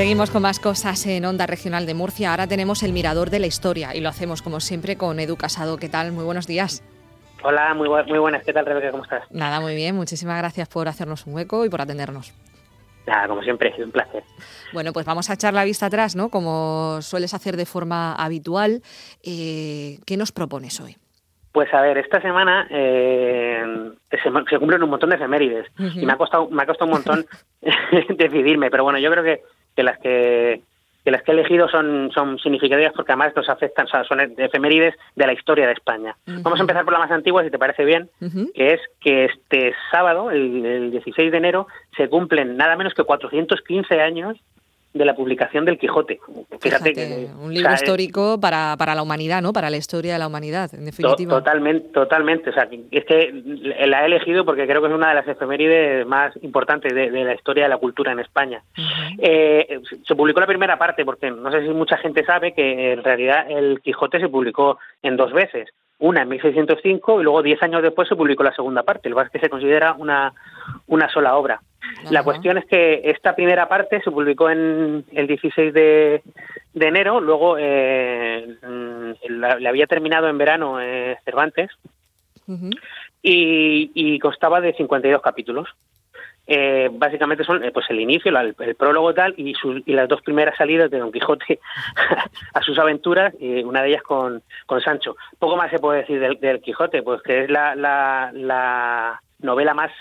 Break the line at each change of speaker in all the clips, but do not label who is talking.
Seguimos con más cosas en Onda Regional de Murcia. Ahora tenemos el Mirador de la Historia y lo hacemos como siempre con Edu Casado. ¿Qué tal? Muy buenos días.
Hola, muy, muy buenas. ¿Qué tal, Rebeca? ¿Cómo estás?
Nada, muy bien. Muchísimas gracias por hacernos un hueco y por atendernos.
Nada, como siempre, es un placer.
Bueno, pues vamos a echar la vista atrás, ¿no? Como sueles hacer de forma habitual. Eh, ¿Qué nos propones hoy?
Pues a ver, esta semana eh, se, cumplen un montón de efemérides y me ha costado me ha costado un montón decidirme, pero bueno, yo creo que, que las que que las que he elegido son, son significativas porque además nos afectan, o sea, son efemérides de la historia de España. Vamos a empezar por la más antigua, si te parece bien, que es que este sábado, el, el, 16 de enero, se cumplen nada menos que 415 años de la publicación del Quijote.
Fíjate, que, un libro histórico para, para la humanidad, ¿no? Para la historia de la humanidad, en definitiva.
totalmente, totalmente. O sea, es que la he elegido porque creo que es una de las efemérides más importantes de, la historia de la cultura en España. Eh, se publicó la primera parte porque no sé si mucha gente sabe que en realidad el Quijote se publicó en dos veces una en 1605 y luego diez años después se publicó la segunda parte. Lo que es que se considera una, una sola obra. La cuestión es que esta primera parte se publicó en el 16 de, enero, luego eh, la, había terminado en verano eh, Cervantes y, y, constaba de 52 capítulos. Eh, básicamente son pues el inicio, el, prólogo tal y, y las dos primeras salidas de Don Quijote a sus aventuras, y una de ellas con, con Sancho. Poco más se puede decir del, del Quijote, pues que es la, la, la novela más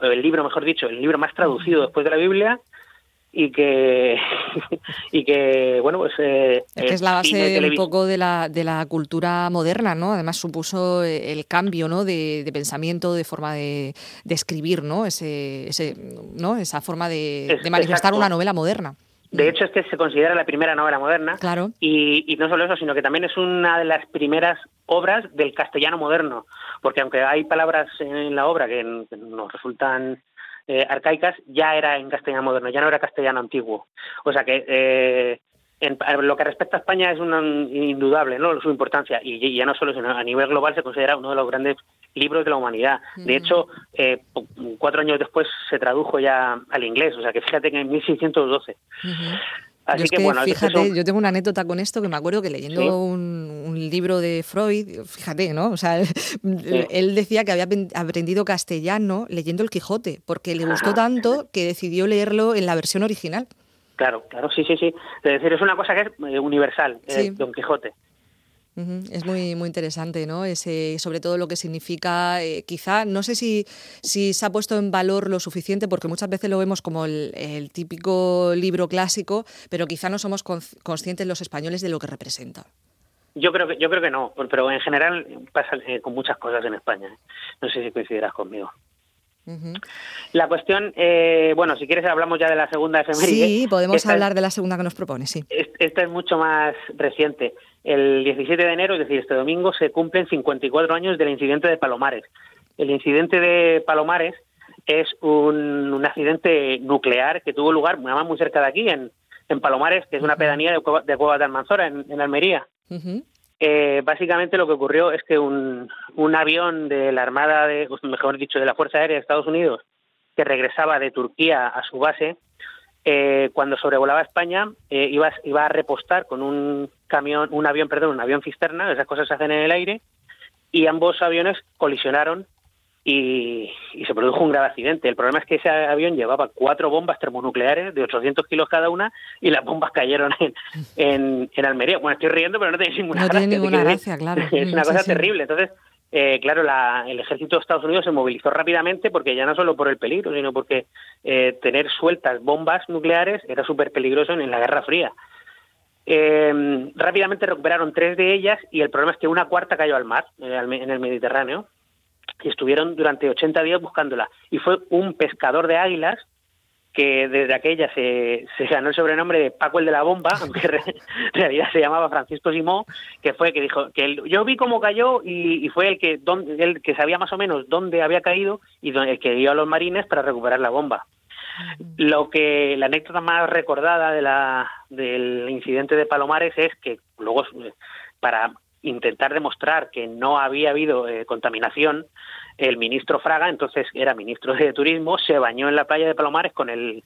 el libro, mejor dicho, el libro más traducido después de la Biblia y que y que bueno pues
eh, es que es la base un poco de la, de la cultura moderna no además supuso eh, el cambio no de, pensamiento de forma de, escribir no ese, ese no esa forma de, manifestar una novela moderna
de hecho, es que se considera la primera novela moderna.
Claro.
Y, no solo eso, sino que también es una de las primeras obras del castellano moderno. Porque aunque hay palabras en la obra que nos resultan eh, arcaicas, ya era en castellano moderno, ya no era castellano antiguo. O sea que eh, en, lo que respecta a España es un indudable ¿no? su importancia y ya no solo sino a nivel global se considera uno de los grandes libros de la humanidad. De hecho, eh, cuatro años después se tradujo ya al inglés, o sea que fíjate que en 1612.
Así que, bueno, fíjate, yo tengo una anécdota con esto que me acuerdo que leyendo un, libro de Freud, fíjate, ¿no? O sea, él, decía que había aprendido castellano leyendo el Quijote, porque le gustó tanto que decidió leerlo en la versión original.
Claro, claro, sí, sí, sí. Es decir, es una cosa que es eh, universal, eh, Don Quijote.
Es muy, muy interesante, ¿no? Ese, sobre todo lo que significa, eh, quizá, no sé si, si se ha puesto en valor lo suficiente, porque muchas veces lo vemos como el, típico libro clásico, pero quizá no somos conscientes los españoles de lo que representa.
Yo creo que, yo creo que no, pero en general pasa con muchas cosas en España. No sé si coincidirás conmigo. La cuestión, eh, bueno, si quieres hablamos ya de la segunda efeméride.
Sí, podemos hablar de la segunda que nos propone, sí.
Esta es mucho más reciente. El 17 de enero, es decir, este domingo, se cumplen 54 años del incidente de Palomares. El incidente de Palomares es un, accidente nuclear que tuvo lugar muy cerca de aquí, en, Palomares, que es una pedanía de, Cueva, de Cuevas de Almanzora, en, Almería. Eh, básicamente lo que ocurrió es que un, un avión de la Armada, de, mejor dicho, de la Fuerza Aérea de Estados Unidos, que regresaba de Turquía a su base, eh, cuando sobrevolaba España eh, iba, iba a repostar con un camión, un avión, perdón, un avión cisterna, esas cosas se hacen en el aire, y ambos aviones colisionaron y, se produjo un grave accidente. El problema es que ese avión llevaba cuatro bombas termonucleares de 800 kilos cada una y las bombas cayeron en, en, Almería. Bueno, estoy riendo, pero no tiene ninguna
no
gracia.
Tiene ninguna gracia, claro.
Es una cosa terrible. Entonces, eh, claro, el ejército de Estados Unidos se movilizó rápidamente porque ya no solo por el peligro, sino porque eh, tener sueltas bombas nucleares era súper peligroso en, la Guerra Fría. Eh, rápidamente recuperaron tres de ellas y el problema es que una cuarta cayó al mar, en el Mediterráneo, y estuvieron durante 80 días buscándola. Y fue un pescador de águilas que desde aquella se, se ganó el sobrenombre de Paco el de la bomba, aunque en realidad se llamaba Francisco Simón, que fue que dijo que yo vi cómo cayó y, fue el que el que sabía más o menos dónde había caído y el que dio a los marines para recuperar la bomba. Lo que la anécdota más recordada de la del incidente de Palomares es que luego para intentar demostrar que no había habido eh, contaminación, el ministro Fraga, entonces era ministro de Turismo, se bañó en la playa de Palomares con el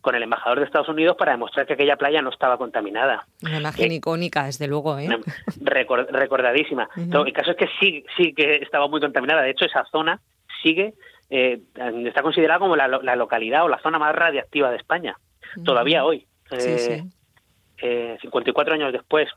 con el embajador de Estados Unidos para demostrar que aquella playa no estaba contaminada.
Una imagen icónica, desde luego, ¿eh?
recordadísima. El caso es que sí, sí que estaba muy contaminada. De hecho, esa zona sigue, eh, está considerada como la, localidad o la zona más radiactiva de España, todavía hoy.
Sí,
eh, 54 años después.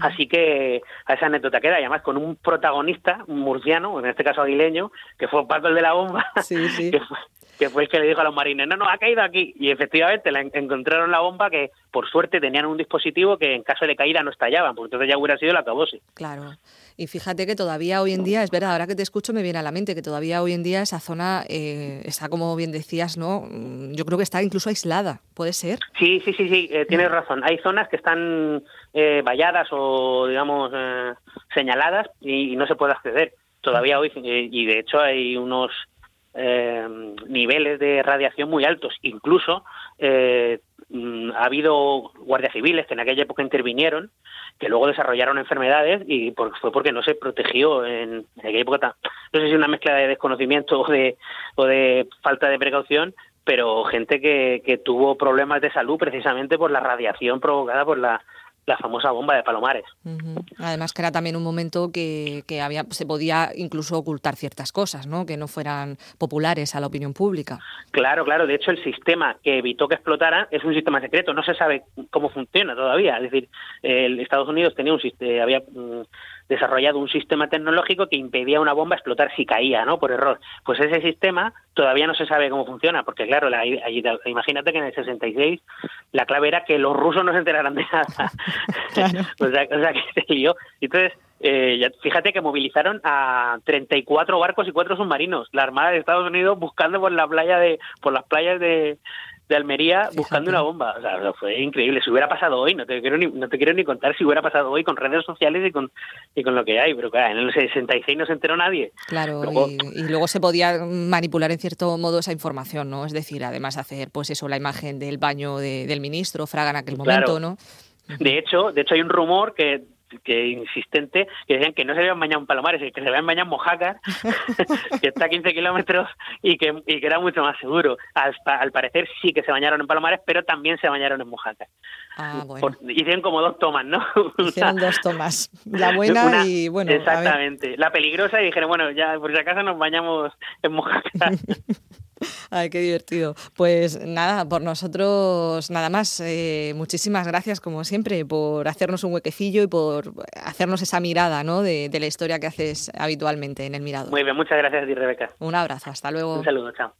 Así que a esa anécdota queda, y además con un protagonista un murciano, en este caso aguileño, que fue Paco el de la bomba,
sí, sí.
que, fue, que fue el que le dijo a los marines, no, no, ha caído aquí. Y efectivamente la encontraron la bomba que, por suerte, tenían un dispositivo que en caso de caída no estallaban, porque entonces ya hubiera sido la acabose.
Claro. Y fíjate que todavía hoy en día, es verdad, ahora que te escucho me viene a la mente que todavía hoy en día esa zona eh, está, como bien decías, ¿no? Yo creo que está incluso aislada, ¿puede ser?
Sí, sí, sí, sí, eh, tienes razón. Hay zonas que están eh, valladas o, digamos, eh, señaladas y, no se puede acceder. Todavía hoy, y de hecho hay unos eh, niveles de radiación muy altos. Incluso eh, mm, ha habido guardias civiles que en aquella época intervinieron, que luego desarrollaron enfermedades y fue porque no se protegió en, aquella época. No sé si una mezcla de desconocimiento o de, o de falta de precaución, pero gente que, que tuvo problemas de salud precisamente por la radiación provocada por la la famosa bomba de Palomares.
Además que era también un momento que, que, había, se podía incluso ocultar ciertas cosas, ¿no? que no fueran populares a la opinión pública.
Claro, claro. De hecho, el sistema que evitó que explotara es un sistema secreto. No se sabe cómo funciona todavía. Es decir, el Estados Unidos tenía un sistema, había mm, desarrollado un sistema tecnológico que impedía una bomba explotar si caía, ¿no? Por error. Pues ese sistema todavía no se sabe cómo funciona, porque claro, la, imagínate que en el 66 la clave era que los rusos no se enteraran de nada. o, sea, o, sea, que se lió. Entonces, eh, fíjate que movilizaron a 34 barcos y cuatro submarinos, la Armada de Estados Unidos buscando por la playa de, por las playas de, de Almería buscando una bomba. O sea, fue increíble. Si hubiera pasado hoy, no te quiero ni, no te quiero ni contar si hubiera pasado hoy con redes sociales y con, y con lo que hay. Pero claro, en el 66 no se enteró nadie.
Claro, y, luego se podía manipular en cierto modo esa información, ¿no? Es decir, además hacer, pues eso, la imagen del baño del ministro, Fraga en aquel momento, ¿no?
De hecho, de hecho hay un rumor que que insistente, que decían que no se habían bañado en Palomares, que se habían bañado en Mojácar, que está a 15 kilómetros y que, y que era mucho más seguro. Al, parecer sí que se bañaron en Palomares, pero también se bañaron en Mojácar.
Ah, bueno.
hicieron como dos tomas, ¿no?
Hicieron dos tomas. La buena y, bueno.
Exactamente. La peligrosa y dijeron, bueno, ya por si acaso nos bañamos en Mojácar.
Ay, qué divertido. Pues nada, por nosotros nada más. Eh, muchísimas gracias, como siempre, por hacernos un huequecillo y por hacernos esa mirada ¿no? de, de la historia que haces habitualmente en el Mirado.
Muy bien, muchas gracias a ti, Rebeca.
Un abrazo, hasta luego.
Un saludo, chao.